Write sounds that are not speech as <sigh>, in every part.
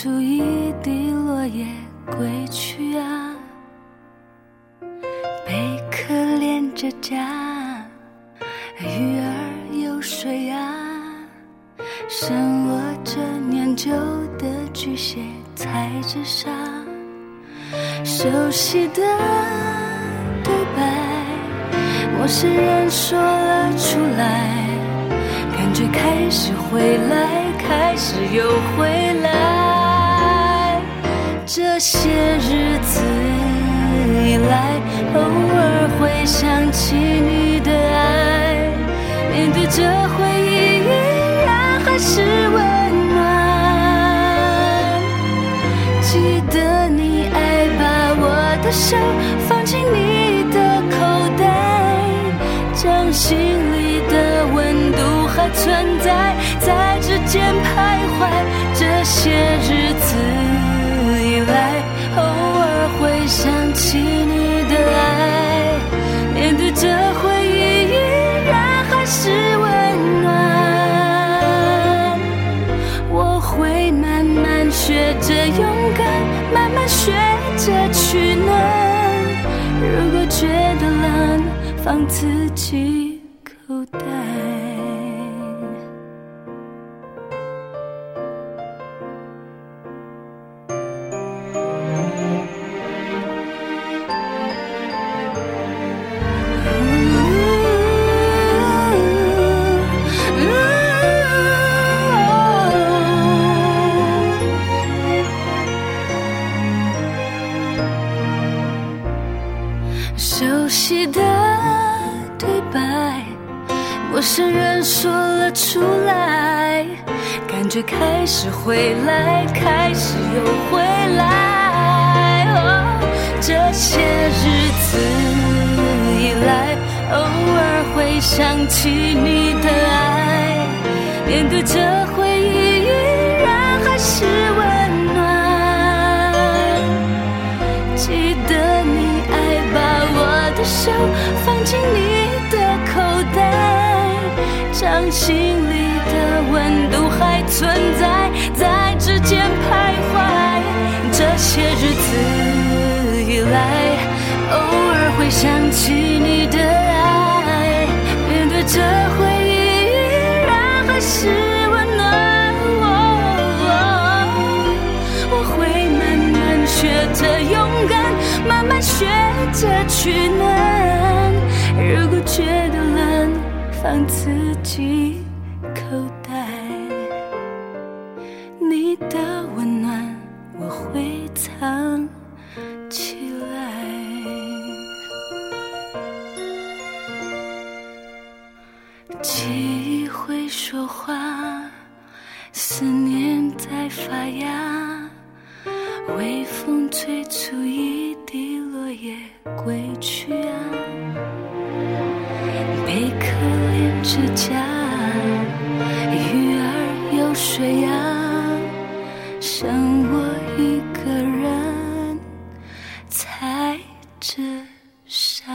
出一地落叶归去啊，贝壳连着家，鱼儿游水啊，手握着年久的巨蟹踩着沙，熟悉的对白。陌生人说了出来，感觉开始回来，开始又回来。这些日子以来，偶尔会想起你的爱，面对这回忆依然还是温暖。记得你爱把我的手放进你的口袋。将心里的温度还存在，在指尖徘徊。这些日子，想起你的爱，面对着回忆依然还是温暖。我会慢慢学着勇敢，慢慢学着取暖。如果觉得冷，放自己是回来，开始又回来。哦，这些日子以来，偶尔会想起你的爱，面对这回忆依然还是温暖。记得你爱把我的手放进你的口袋，掌心里的温度存在，在指尖徘徊。这些日子以来，偶尔会想起你的爱，面对这回忆依然还是温暖。我会慢慢学着勇敢，慢慢学着取暖。如果觉得冷，放自己你的温暖我会藏起来。记忆会说话，思念在发芽。微风吹出一地落叶归去啊，贝壳连着家，鱼儿游水啊，剩我一个人在这伤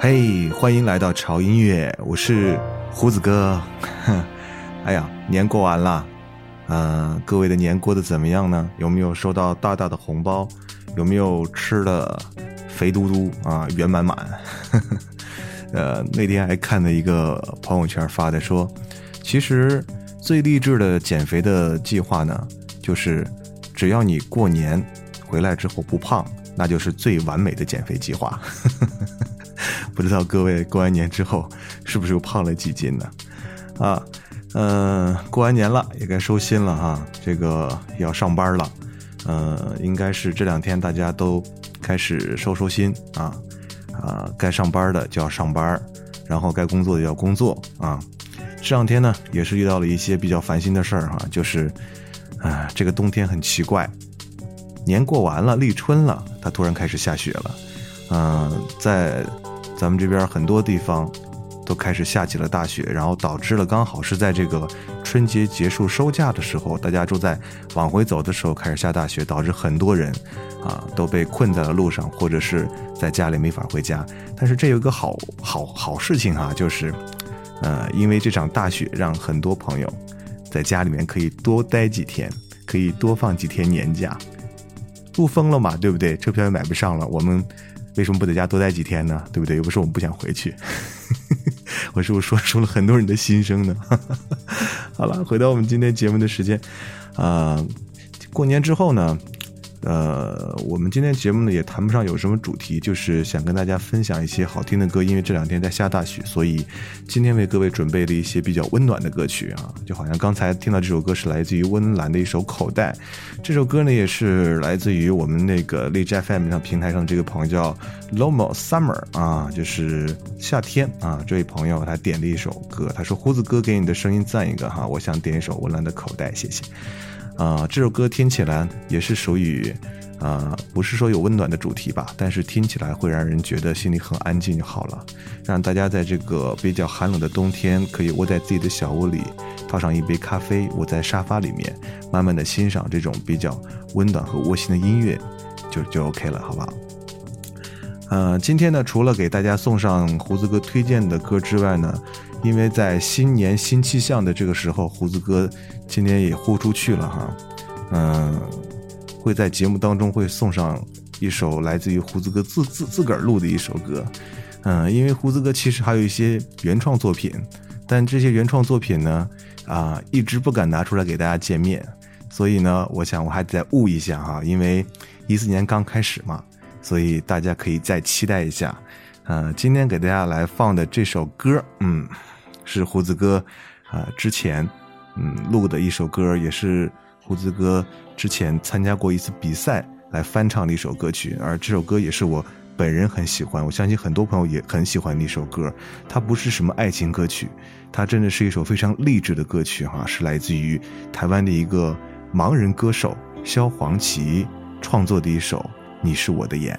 嘿欢迎来到潮音乐我是胡子哥。哼 <laughs> 哎呀年过完了。嗯，各位的年过得怎么样呢？有没有收到大大的红包？有没有吃的肥嘟嘟啊，圆满满？<laughs> 呃，那天还看了一个朋友圈发的，说其实最励志的减肥的计划呢，就是只要你过年回来之后不胖，那就是最完美的减肥计划。<laughs> 不知道各位过完年之后是不是又胖了几斤呢？啊，嗯，过完年了也该收心了哈，这个要上班了，嗯，应该是这两天大家都开始收收心啊，啊，该上班的就要上班，然后该工作的要工作啊。这两天呢也是遇到了一些比较烦心的事儿哈，就是，啊，这个冬天很奇怪，年过完了立春了，它突然开始下雪了，嗯，在。咱们这边很多地方都开始下起了大雪，然后导致了刚好是在这个春节结束收假的时候，大家都在往回走的时候开始下大雪，导致很多人啊都被困在了路上，或者是在家里没法回家。但是这有一个好好好事情哈，就是呃，因为这场大雪让很多朋友在家里面可以多待几天，可以多放几天年假。不封了嘛，对不对？车票也买不上了，我们。为什么不在家多待几天呢？对不对？又不是我们不想回去，<laughs> 我是不是说出了很多人的心声呢？<laughs> 好了，回到我们今天节目的时间，啊，过年之后呢？呃，我们今天节目呢也谈不上有什么主题，就是想跟大家分享一些好听的歌。因为这两天在下大雪，所以今天为各位准备了一些比较温暖的歌曲啊。就好像刚才听到这首歌是来自于温岚的一首《口袋》，这首歌呢也是来自于我们那个荔枝 FM 上平台上这个朋友叫 Lomo Summer 啊，就是夏天啊。这位朋友他点了一首歌，他说：“胡子哥给你的声音赞一个哈，我想点一首温岚的《口袋》，谢谢。”啊，这首歌听起来也是属于，啊，不是说有温暖的主题吧，但是听起来会让人觉得心里很安静就好了，让大家在这个比较寒冷的冬天，可以窝在自己的小屋里，泡上一杯咖啡，窝在沙发里面，慢慢的欣赏这种比较温暖和窝心的音乐，就就 OK 了，好不好？呃，今天呢，除了给大家送上胡子哥推荐的歌之外呢。因为在新年新气象的这个时候，胡子哥今天也豁出去了哈，嗯，会在节目当中会送上一首来自于胡子哥自自自个儿录的一首歌，嗯，因为胡子哥其实还有一些原创作品，但这些原创作品呢，啊，一直不敢拿出来给大家见面，所以呢，我想我还得再悟一下哈，因为一四年刚开始嘛，所以大家可以再期待一下。呃，今天给大家来放的这首歌，嗯，是胡子哥，啊，之前，嗯，录的一首歌，也是胡子哥之前参加过一次比赛来翻唱的一首歌曲，而这首歌也是我本人很喜欢，我相信很多朋友也很喜欢的一首歌。它不是什么爱情歌曲，它真的是一首非常励志的歌曲，哈，是来自于台湾的一个盲人歌手萧煌奇创作的一首《你是我的眼》。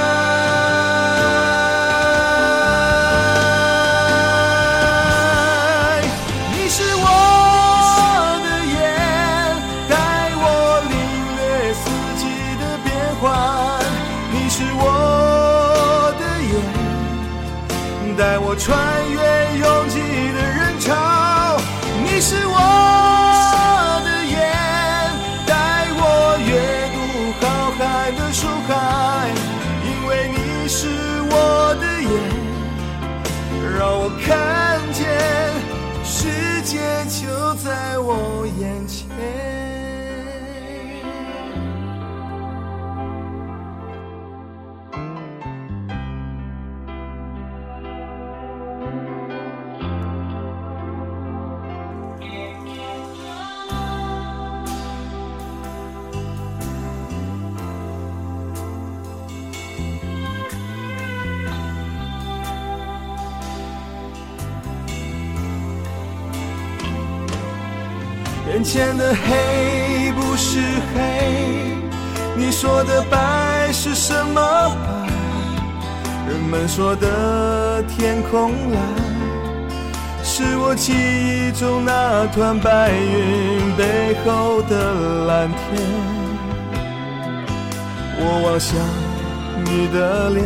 带我穿越拥挤的人潮你是我的眼带我阅读浩瀚的书海因为你是我的眼让我看见世界就在我。前的黑不是黑，你说的白是什么白？人们说的天空蓝，是我记忆中那团白云背后的蓝天。我望向你的脸，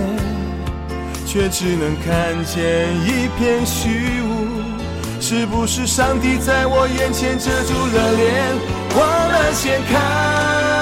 却只能看见一片虚无。是不是上帝在我眼前遮住了脸，忘了掀开？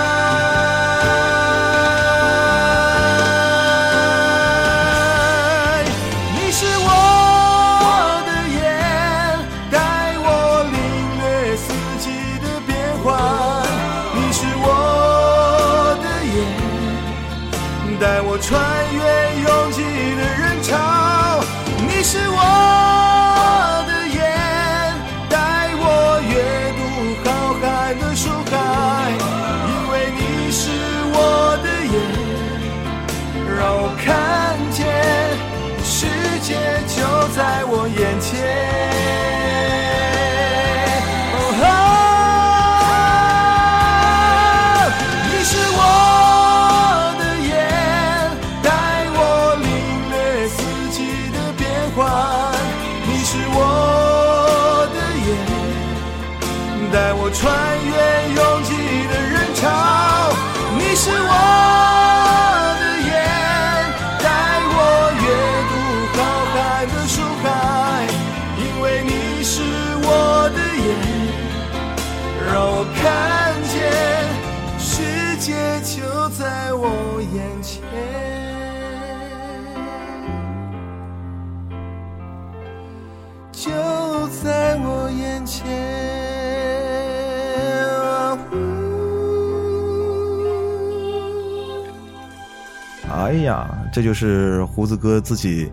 哎呀，这就是胡子哥自己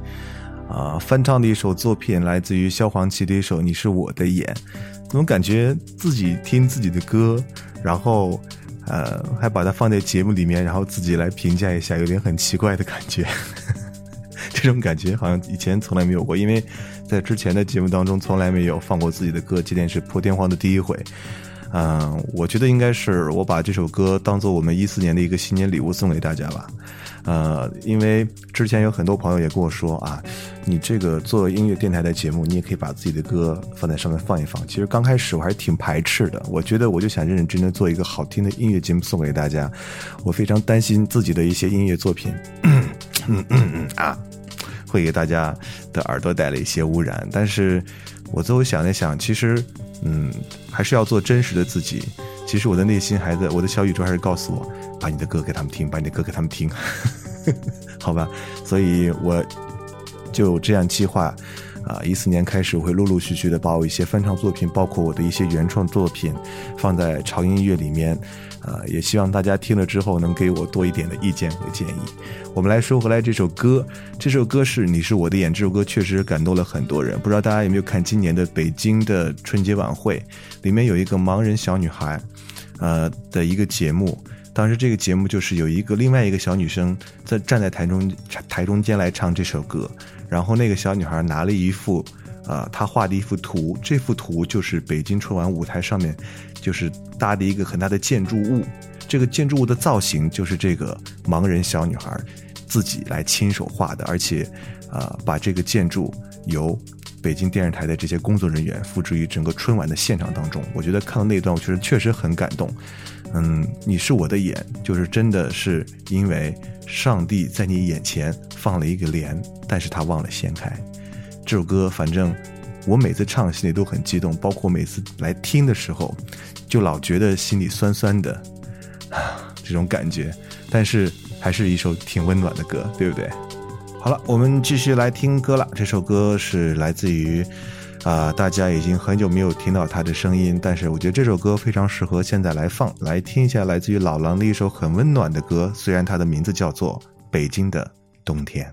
啊、翻唱的一首作品，来自于萧煌奇的一首《你是我的眼》，怎么感觉自己听自己的歌，然后呃还把它放在节目里面，然后自己来评价一下，有点很奇怪的感觉。<laughs> 这种感觉好像以前从来没有过，因为在之前的节目当中从来没有放过自己的歌，今天是破天荒的第一回。嗯、我觉得应该是我把这首歌当做我们一四年的一个新年礼物送给大家吧。呃，因为之前有很多朋友也跟我说啊，你这个做音乐电台的节目，你也可以把自己的歌放在上面放一放。其实刚开始我还是挺排斥的，我觉得我就想认认真真做一个好听的音乐节目送给大家。我非常担心自己的一些音乐作品，嗯嗯嗯啊，会给大家的耳朵带来一些污染。但是我最后想了想，其实，嗯，还是要做真实的自己。其实我的内心还在，我的小宇宙还是告诉我，把你的歌给他们听，把你的歌给他们听，<laughs> 好吧？所以我就这样计划。啊，一四年开始，我会陆陆续续的把我一些翻唱作品，包括我的一些原创作品，放在潮音乐里面。啊，也希望大家听了之后能给我多一点的意见和建议。我们来说回来这首歌，这首歌是《你是我的眼》，这首歌确实感动了很多人。不知道大家有没有看今年的北京的春节晚会，里面有一个盲人小女孩，呃的一个节目。当时这个节目就是有一个另外一个小女生在站在台中台中间来唱这首歌，然后那个小女孩拿了一副啊，呃，她画的一幅图，这幅图就是北京春晚舞台上面就是搭的一个很大的建筑物，这个建筑物的造型就是这个盲人小女孩自己来亲手画的，而且，呃，把这个建筑由北京电视台的这些工作人员付诸于整个春晚的现场当中。我觉得看到那一段，我觉得确实很感动。嗯，你是我的眼，就是真的是因为上帝在你眼前放了一个帘，但是他忘了掀开。这首歌，反正我每次唱心里都很激动，包括每次来听的时候，就老觉得心里酸酸的，啊，<sighs> 这种感觉。但是还是一首挺温暖的歌，对不对？好了，我们继续来听歌了。这首歌是来自于。啊、大家已经很久没有听到他的声音，但是我觉得这首歌非常适合现在来放，来听一下来自于老狼的一首很温暖的歌，虽然它的名字叫做《北京的冬天》。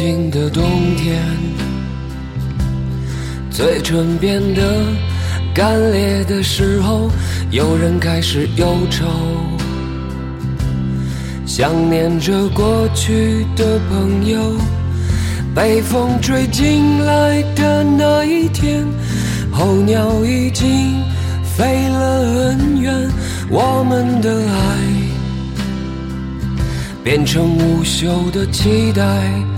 静的冬天嘴唇变得干裂的时候有人开始忧愁想念着过去的朋友。被风吹进来的那一天候鸟已经飞了很远我们的爱变成无休的期待。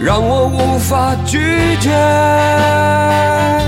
让我无法拒绝。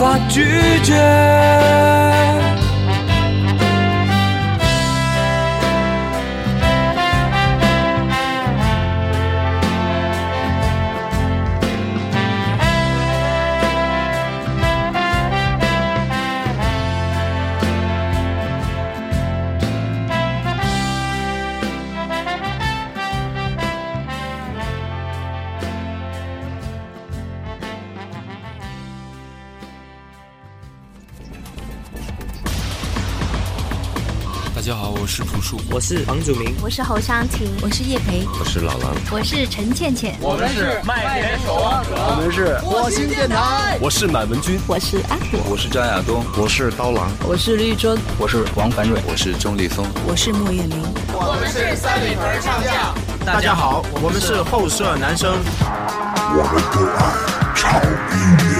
无法拒绝。我是房祖名，我是侯湘婷，我是叶培，我是老狼，我是陈倩倩，我们是麦田守望者，我们是火星电台，我是满文军，我是阿果，我是张亚东，我是刀郎，我是绿洲，我是王凡瑞，我是钟立峰，我是莫艳玲，我们是三里屯唱将，大家好，我们是后舍男生，我们都爱超音乐。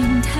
平台。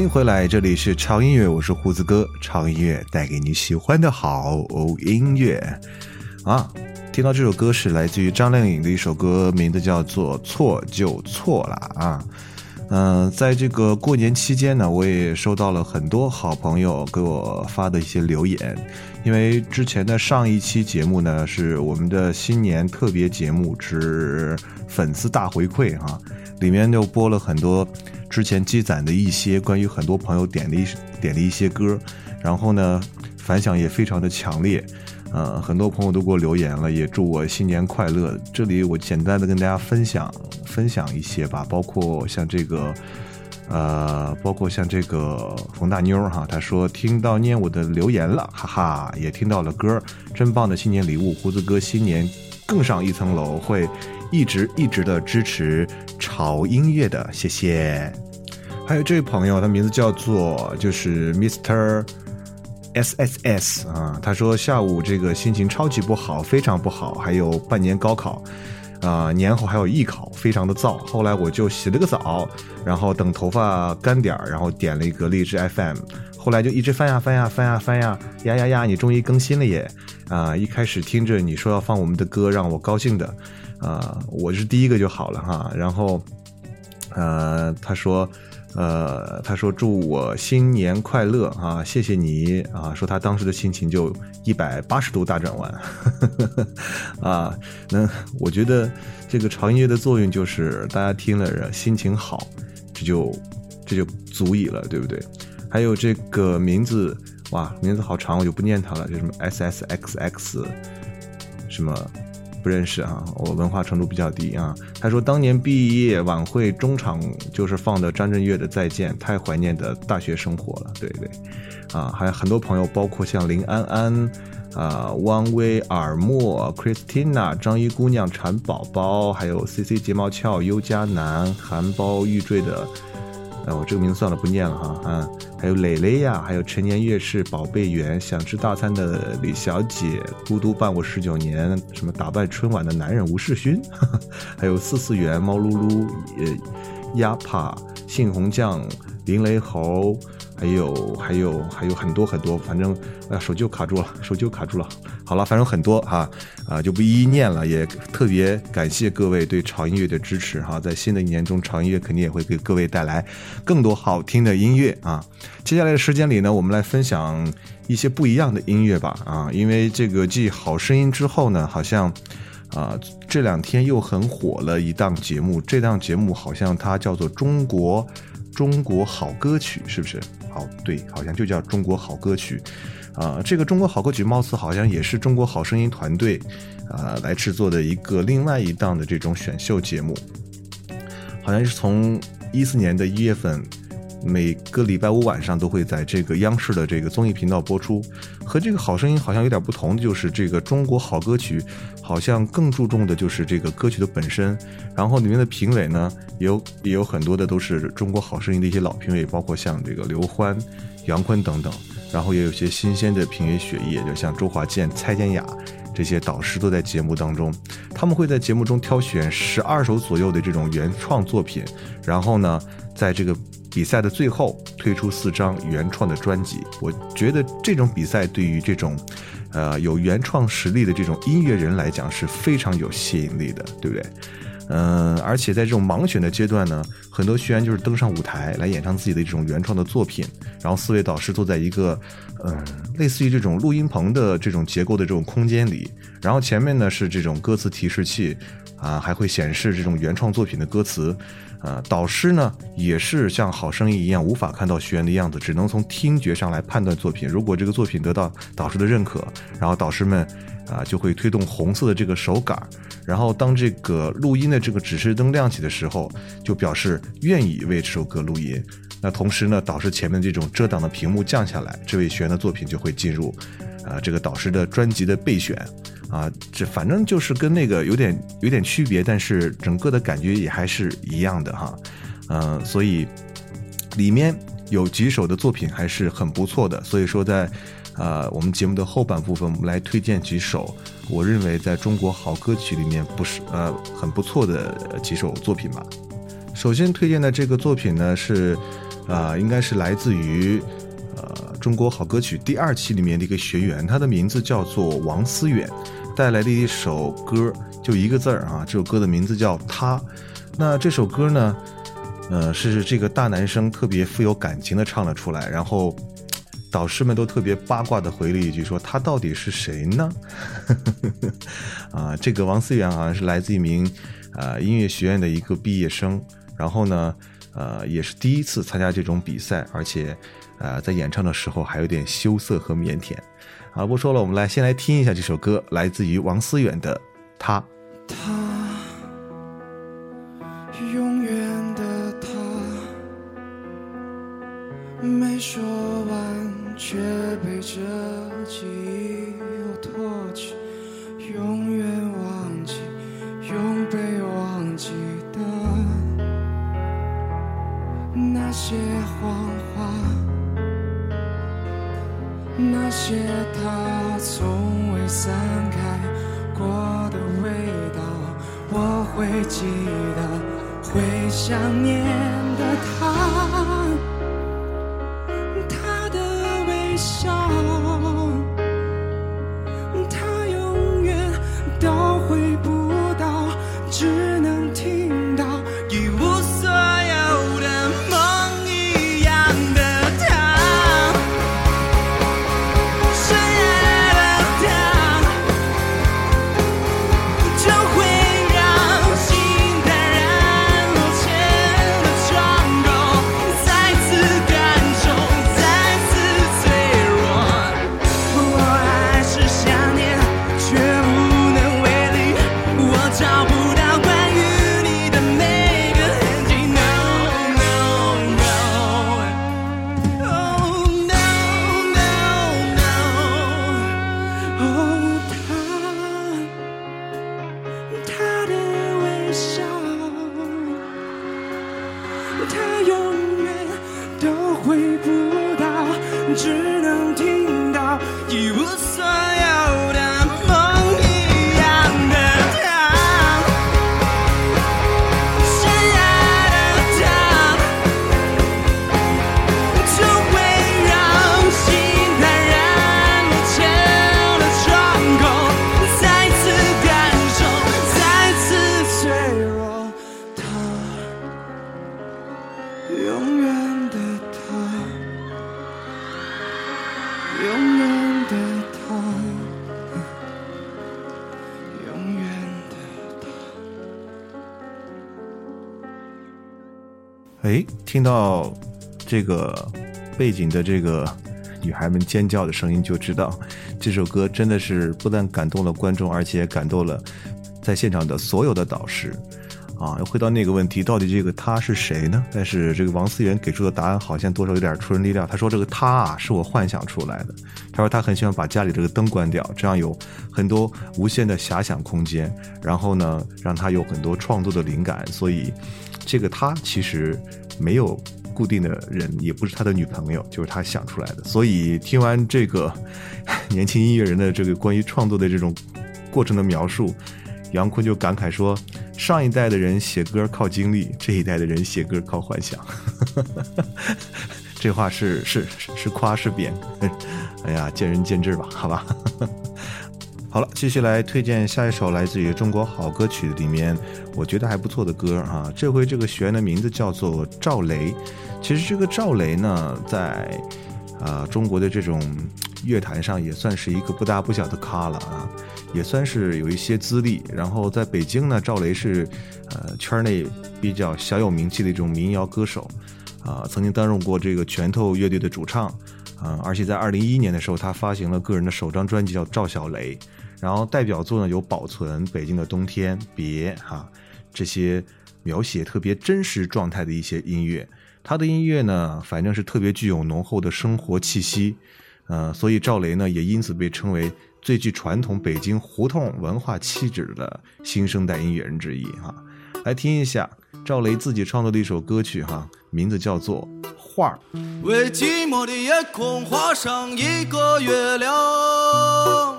欢迎回来，这里是超音乐，我是胡子哥。超音乐带给你喜欢的好音乐啊！听到这首歌是来自于张靓颖的一首歌，名字叫做《错就错了》啊。嗯，在这个过年期间呢，我也收到了很多好朋友给我发的一些留言，因为之前的上一期节目呢是我们的新年特别节目之粉丝大回馈哈，里面就播了很多。之前积攒的一些关于很多朋友点的一点的一些歌，然后呢，反响也非常的强烈，呃，很多朋友都给我留言了，也祝我新年快乐。这里我简单的跟大家分享分享一些吧，包括像这个，呃，包括像这个冯大妞哈，她说听到念我的留言了，哈哈，也听到了歌，真棒的新年礼物，胡子哥新年更上一层楼会。一直一直的支持潮音乐的，谢谢。还有这位朋友，他名字叫做就是 Mr S S S 啊，他说下午这个心情超级不好，非常不好，还有半年高考啊，年后还有艺考，非常的燥。后来我就洗了个澡，然后等头发干点儿，然后点了一个荔枝 FM，后来就一直翻呀翻呀翻呀翻呀呀呀呀，你终于更新了耶！啊，一开始听着你说要放我们的歌，让我高兴的。啊，我是第一个就好了哈。然后，呃，他说，呃，他说祝我新年快乐啊，谢谢你啊。说他当时的心情就一百八十度大转弯，<laughs> 啊，那我觉得这个潮音乐的作用就是大家听了心情好，这就这就足以了，对不对？还有这个名字哇，名字好长，我就不念它了，就什么 S S X X 什么。不认识啊，我文化程度比较低啊。他说当年毕业晚会中场就是放的张震岳的《再见》，太怀念的大学生活了。对对，啊，还有很多朋友，包括像林安安、啊汪威尔莫、Christina、张一姑娘、蝉宝宝，还有 C C 睫毛翘、优佳男、含苞欲坠的。我这个名字算了，不念了哈。嗯，还有蕾蕾呀，还有陈年月事、宝贝园、想吃大餐的李小姐、孤独伴我十九年、什么打败春晚的男人吴世勋，<laughs> 还有四四元、猫噜噜、呃，鸭帕、杏红酱、林雷猴，还有还有还有很多很多，反正哎呀，手就卡住了，手就卡住了。好了，反正很多哈，啊就不一一念了。也特别感谢各位对潮音乐的支持哈，在新的一年中，潮音乐肯定也会给各位带来更多好听的音乐啊。接下来的时间里呢，我们来分享一些不一样的音乐吧啊，因为这个继《好声音》之后呢，好像啊这两天又很火了一档节目，这档节目好像它叫做《中国中国好歌曲》，是不是？好，对，好像就叫《中国好歌曲》。啊，这个中国好歌曲貌似好像也是中国好声音团队啊来制作的一个另外一档的这种选秀节目，好像是从一四年的一月份，每个礼拜五晚上都会在这个央视的这个综艺频道播出。和这个好声音好像有点不同的就是，这个中国好歌曲好像更注重的就是这个歌曲的本身，然后里面的评委呢，有也有很多的都是中国好声音的一些老评委，包括像这个刘欢、杨坤等等。然后也有些新鲜的评委血液，就像周华健、蔡健雅这些导师都在节目当中。他们会在节目中挑选十二首左右的这种原创作品，然后呢，在这个比赛的最后推出四张原创的专辑。我觉得这种比赛对于这种，呃，有原创实力的这种音乐人来讲是非常有吸引力的，对不对？嗯，而且在这种盲选的阶段呢，很多学员就是登上舞台来演唱自己的这种原创的作品，然后四位导师坐在一个，嗯，类似于这种录音棚的这种结构的这种空间里，然后前面呢是这种歌词提示器，啊，还会显示这种原创作品的歌词，呃，导师呢也是像好声音一样无法看到学员的样子，只能从听觉上来判断作品。如果这个作品得到导师的认可，然后导师们。啊，就会推动红色的这个手杆，然后当这个录音的这个指示灯亮起的时候，就表示愿意为这首歌录音。那同时呢，导师前面这种遮挡的屏幕降下来，这位学员的作品就会进入啊这个导师的专辑的备选。啊，这反正就是跟那个有点有点区别，但是整个的感觉也还是一样的哈。嗯，所以里面有几首的作品还是很不错的。所以说在。啊，我们节目的后半部分，我们来推荐几首我认为在中国好歌曲里面不是呃很不错的几首作品吧。首先推荐的这个作品呢是，啊，应该是来自于呃中国好歌曲第二期里面的一个学员，他的名字叫做王思远，带来的一首歌就一个字儿啊，这首歌的名字叫他。那这首歌呢，呃，是这个大男生特别富有感情的唱了出来，然后。导师们都特别八卦的回了一句，说他到底是谁呢？<laughs> 啊，这个王思远好像是来自一名呃音乐学院的一个毕业生，然后呢，呃，也是第一次参加这种比赛，而且呃在演唱的时候还有点羞涩和腼腆。啊，不说了，我们来先来听一下这首歌，来自于王思远的《他》。哎，听到这个背景的这个女孩们尖叫的声音，就知道这首歌真的是不但感动了观众，而且感动了在现场的所有的导师。啊，又回到那个问题，到底这个他是谁呢？但是这个王思源给出的答案好像多少有点出人意料。他说：“这个他啊，是我幻想出来的。”他说他很喜欢把家里这个灯关掉，这样有很多无限的遐想空间，然后呢，让他有很多创作的灵感。所以，这个他其实没有固定的人，也不是他的女朋友，就是他想出来的。所以，听完这个年轻音乐人的这个关于创作的这种过程的描述。杨坤就感慨说：“上一代的人写歌靠经历，这一代的人写歌靠幻想。<laughs> ”这话是是是夸是贬？<laughs> 哎呀，见仁见智吧，好吧。<laughs> 好了，继续来推荐下一首来自于中国好歌曲里面我觉得还不错的歌啊。这回这个学员的名字叫做赵雷。其实这个赵雷呢，在啊中国的这种乐坛上也算是一个不大不小的咖了啊。也算是有一些资历，然后在北京呢，赵雷是，呃，圈内比较小有名气的一种民谣歌手，啊，曾经担任过这个拳头乐队的主唱，啊，而且在二零一一年的时候，他发行了个人的首张专辑叫《赵小雷》，然后代表作呢有《保存》《北京的冬天》《别》哈，这些描写特别真实状态的一些音乐，他的音乐呢，反正是特别具有浓厚的生活气息，呃，所以赵雷呢也因此被称为。最具传统北京胡同文化气质的新生代音乐人之一哈，来听一下赵雷自己创作的一首歌曲哈，名字叫做《画》。为寂寞的夜空画上一个月亮，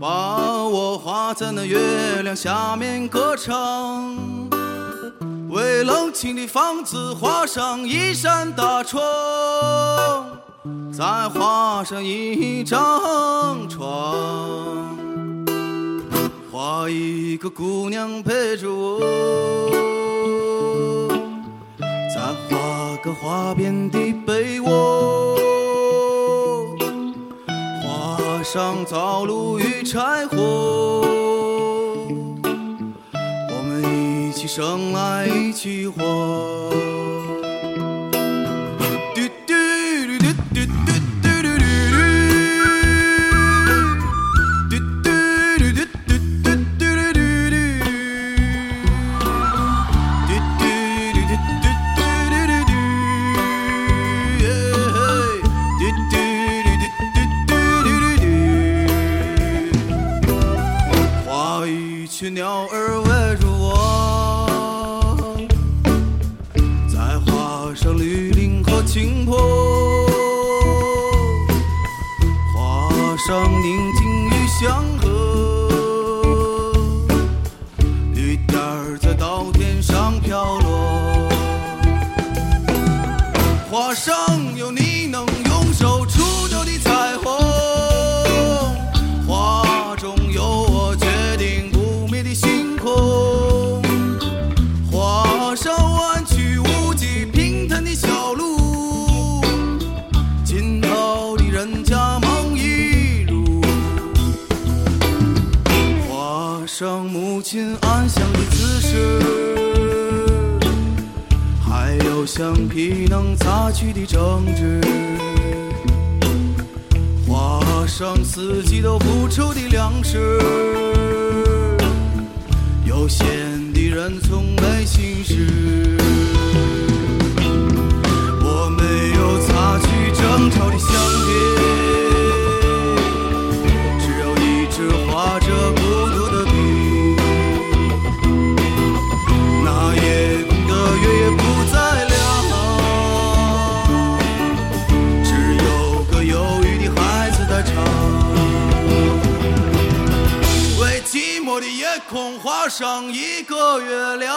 把我画在那月亮下面歌唱。为冷清的房子画上一扇大窗。再画上一张床，画一个姑娘陪着我，再画个花边的被窝，画上灶炉与柴火，我们一起生来一起活。鸟儿围着我，再画上绿林和青坡，画上宁静与祥擦去的争执，画上四季都不愁的粮食，悠闲的人从没心事。空画上一个月亮。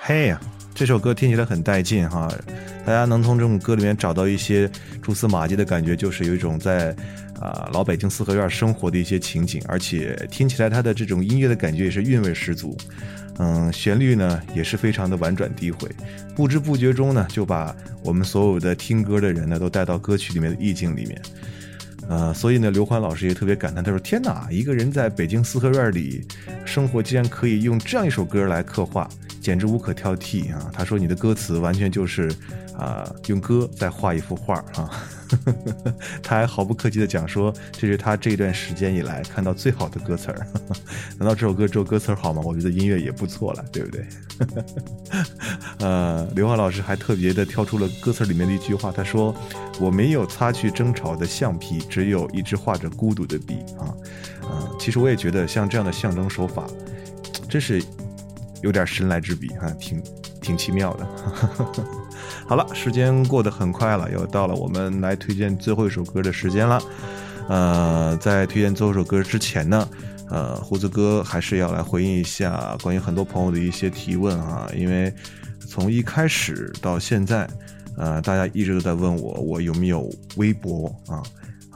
嘿呀，这首歌听起来很带劲哈！大家能从这种歌里面找到一些蛛丝马迹的感觉，就是有一种在啊老北京四合院生活的一些情景，而且听起来它的这种音乐的感觉也是韵味十足。嗯，旋律呢也是非常的婉转低回，不知不觉中呢就把我们所有的听歌的人呢都带到歌曲里面的意境里面。呃，所以呢，刘欢老师也特别感叹，他说：“天哪，一个人在北京四合院里生活，竟然可以用这样一首歌来刻画，简直无可挑剔啊！”他说：“你的歌词完全就是啊，用歌在画一幅画啊。” <laughs> 他还毫不客气的讲说：“这是他这段时间以来看到最好的歌词儿。<laughs> ”难道这首歌只有歌词好吗？我觉得音乐也不错了，对不对？<laughs> 呃，刘欢老师还特别的挑出了歌词里面的一句话，他说：“我没有擦去争吵的橡皮，只有一支画着孤独的笔。”啊，啊，其实我也觉得像这样的象征手法，真是有点神来之笔哈，挺挺奇妙的。好了，时间过得很快了，又到了我们来推荐最后一首歌的时间了。呃，在推荐最后一首歌之前呢，呃，胡子哥还是要来回应一下关于很多朋友的一些提问啊，因为从一开始到现在，呃，大家一直都在问我，我有没有微博啊？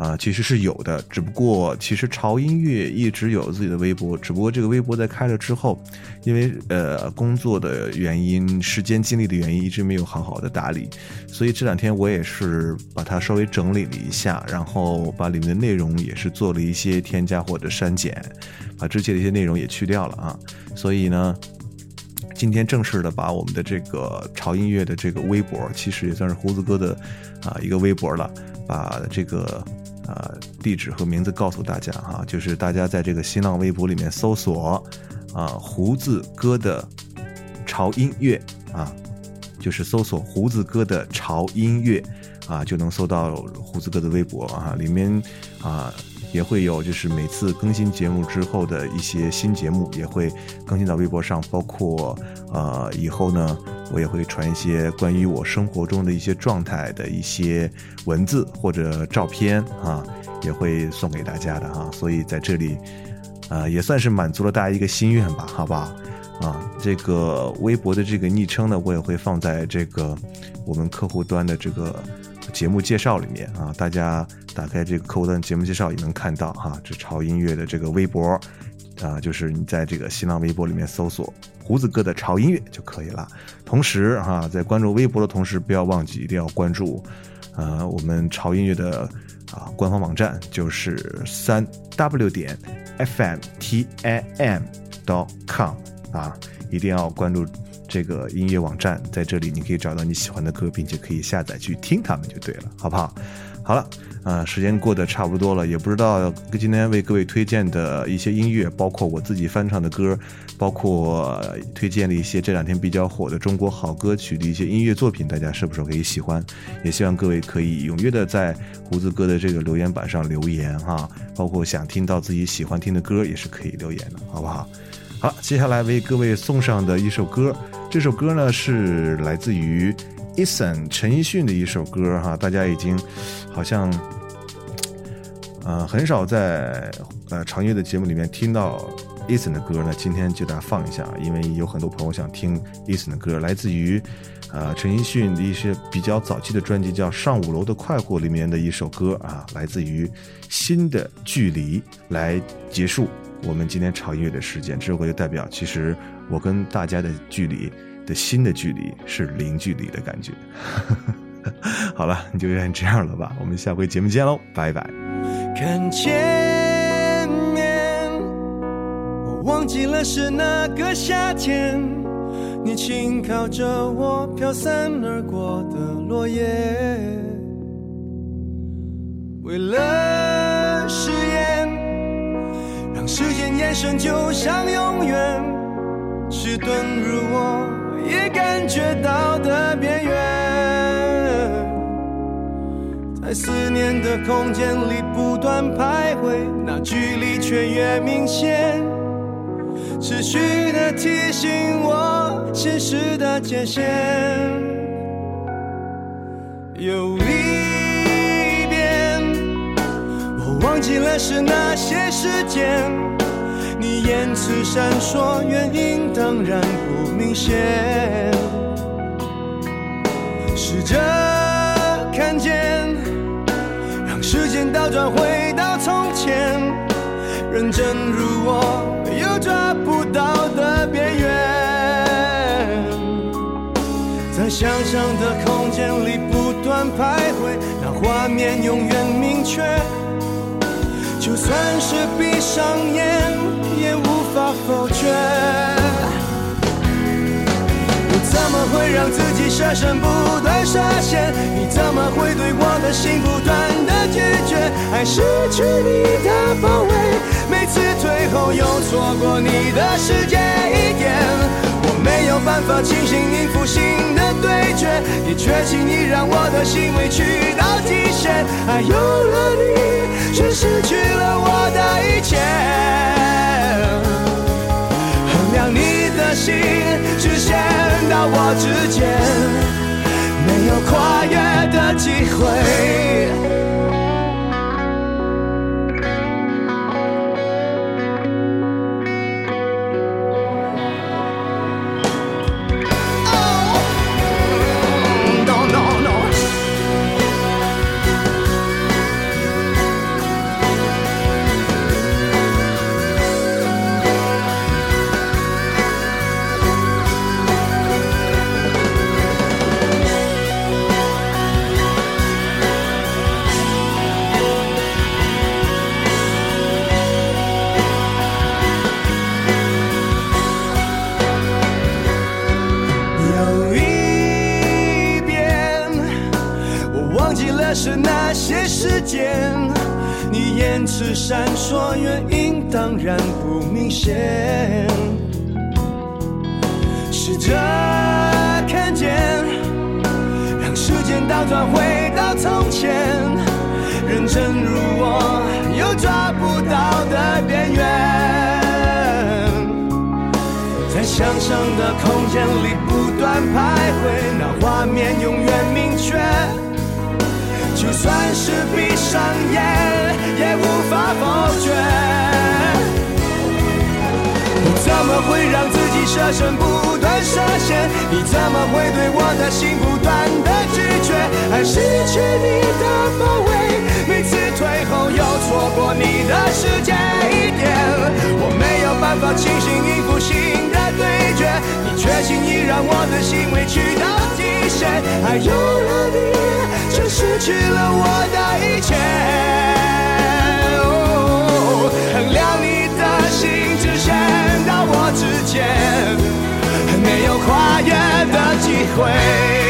啊，其实是有的，只不过其实潮音乐一直有自己的微博，只不过这个微博在开了之后，因为呃工作的原因、时间精力的原因，一直没有好好的打理，所以这两天我也是把它稍微整理了一下，然后把里面的内容也是做了一些添加或者删减，把之前的一些内容也去掉了啊，所以呢，今天正式的把我们的这个潮音乐的这个微博，其实也算是胡子哥的啊一个微博了，把这个。呃，地址和名字告诉大家哈，就是大家在这个新浪微博里面搜索啊“胡子哥的潮音乐”啊，就是搜索“胡子哥的潮音乐”啊，就能搜到胡子哥的微博啊，里面啊也会有就是每次更新节目之后的一些新节目也会更新到微博上，包括呃以后呢。我也会传一些关于我生活中的一些状态的一些文字或者照片啊，也会送给大家的哈。所以在这里，啊，也算是满足了大家一个心愿吧，好不好？啊，这个微博的这个昵称呢，我也会放在这个我们客户端的这个节目介绍里面啊。大家打开这个客户端节目介绍也能看到哈，这潮音乐的这个微博啊，就是你在这个新浪微博里面搜索。胡子哥的潮音乐就可以了。同时哈，在关注微博的同时，不要忘记一定要关注，呃，我们潮音乐的啊官方网站，就是三 w 点 fmtim.com 啊，一定要关注这个音乐网站，在这里你可以找到你喜欢的歌，并且可以下载去听它们就对了，好不好？好了。啊，时间过得差不多了，也不知道今天为各位推荐的一些音乐，包括我自己翻唱的歌，包括推荐了一些这两天比较火的中国好歌曲的一些音乐作品，大家是不是可以喜欢？也希望各位可以踊跃的在胡子哥的这个留言板上留言哈，包括想听到自己喜欢听的歌也是可以留言的，好不好？好，接下来为各位送上的一首歌，这首歌呢是来自于。Eason 陈奕迅的一首歌哈，大家已经好像呃很少在呃长乐的节目里面听到 Eason 的歌呢。今天就大家放一下，因为有很多朋友想听 Eason 的歌，来自于呃陈奕迅的一些比较早期的专辑，叫《上五楼的快活》里面的一首歌啊，来自于《新的距离》来结束我们今天潮音乐的时间。这首歌就代表，其实我跟大家的距离。的新的距离是零距离的感觉。<laughs> 好了，你就愿意这样了吧。我们下回节目见喽，拜拜。看前面，我忘记了是哪个夏天，你轻靠着我飘散而过的落叶。为了时间延伸，就像永远，迟钝如我。也感觉到的边缘，在思念的空间里不断徘徊，那距离却越明显，持续的提醒我现实的界限。有忘记了是哪些时间，你言辞闪烁，原因当然不。明显，试着看见，让时间倒转回到从前。认真如我，又抓不到的边缘，在想象的空间里不断徘徊，那画面永远明确。就算是闭上眼，也无法否决。我怎么会让自己设身不断设限？你怎么会对我的心不断的拒绝？爱失去你的包围，每次退后又错过你的世界一点。我没有办法清醒应付新的你却轻易让我的心委屈到极限。爱有了你，却失去了我的一切。衡量你的心，直线到我之间，没有跨越的机会。间，你言辞闪烁，原因当然不明显。试着看见，让时间倒转回到从前，认真如我，又抓不到的边缘。在想象的空间里不断上演，也无法否决。你怎么会让自己舍身不断涉险？你怎么会对我的心不断的拒绝？爱失去你的包围，每次退后又错过你的世界一点。我没有办法清醒应付新对决，你确信你让我的心委屈到极限。爱有了你，却失去了我的一切。衡量你的心，只限到我之间，没有跨越的机会。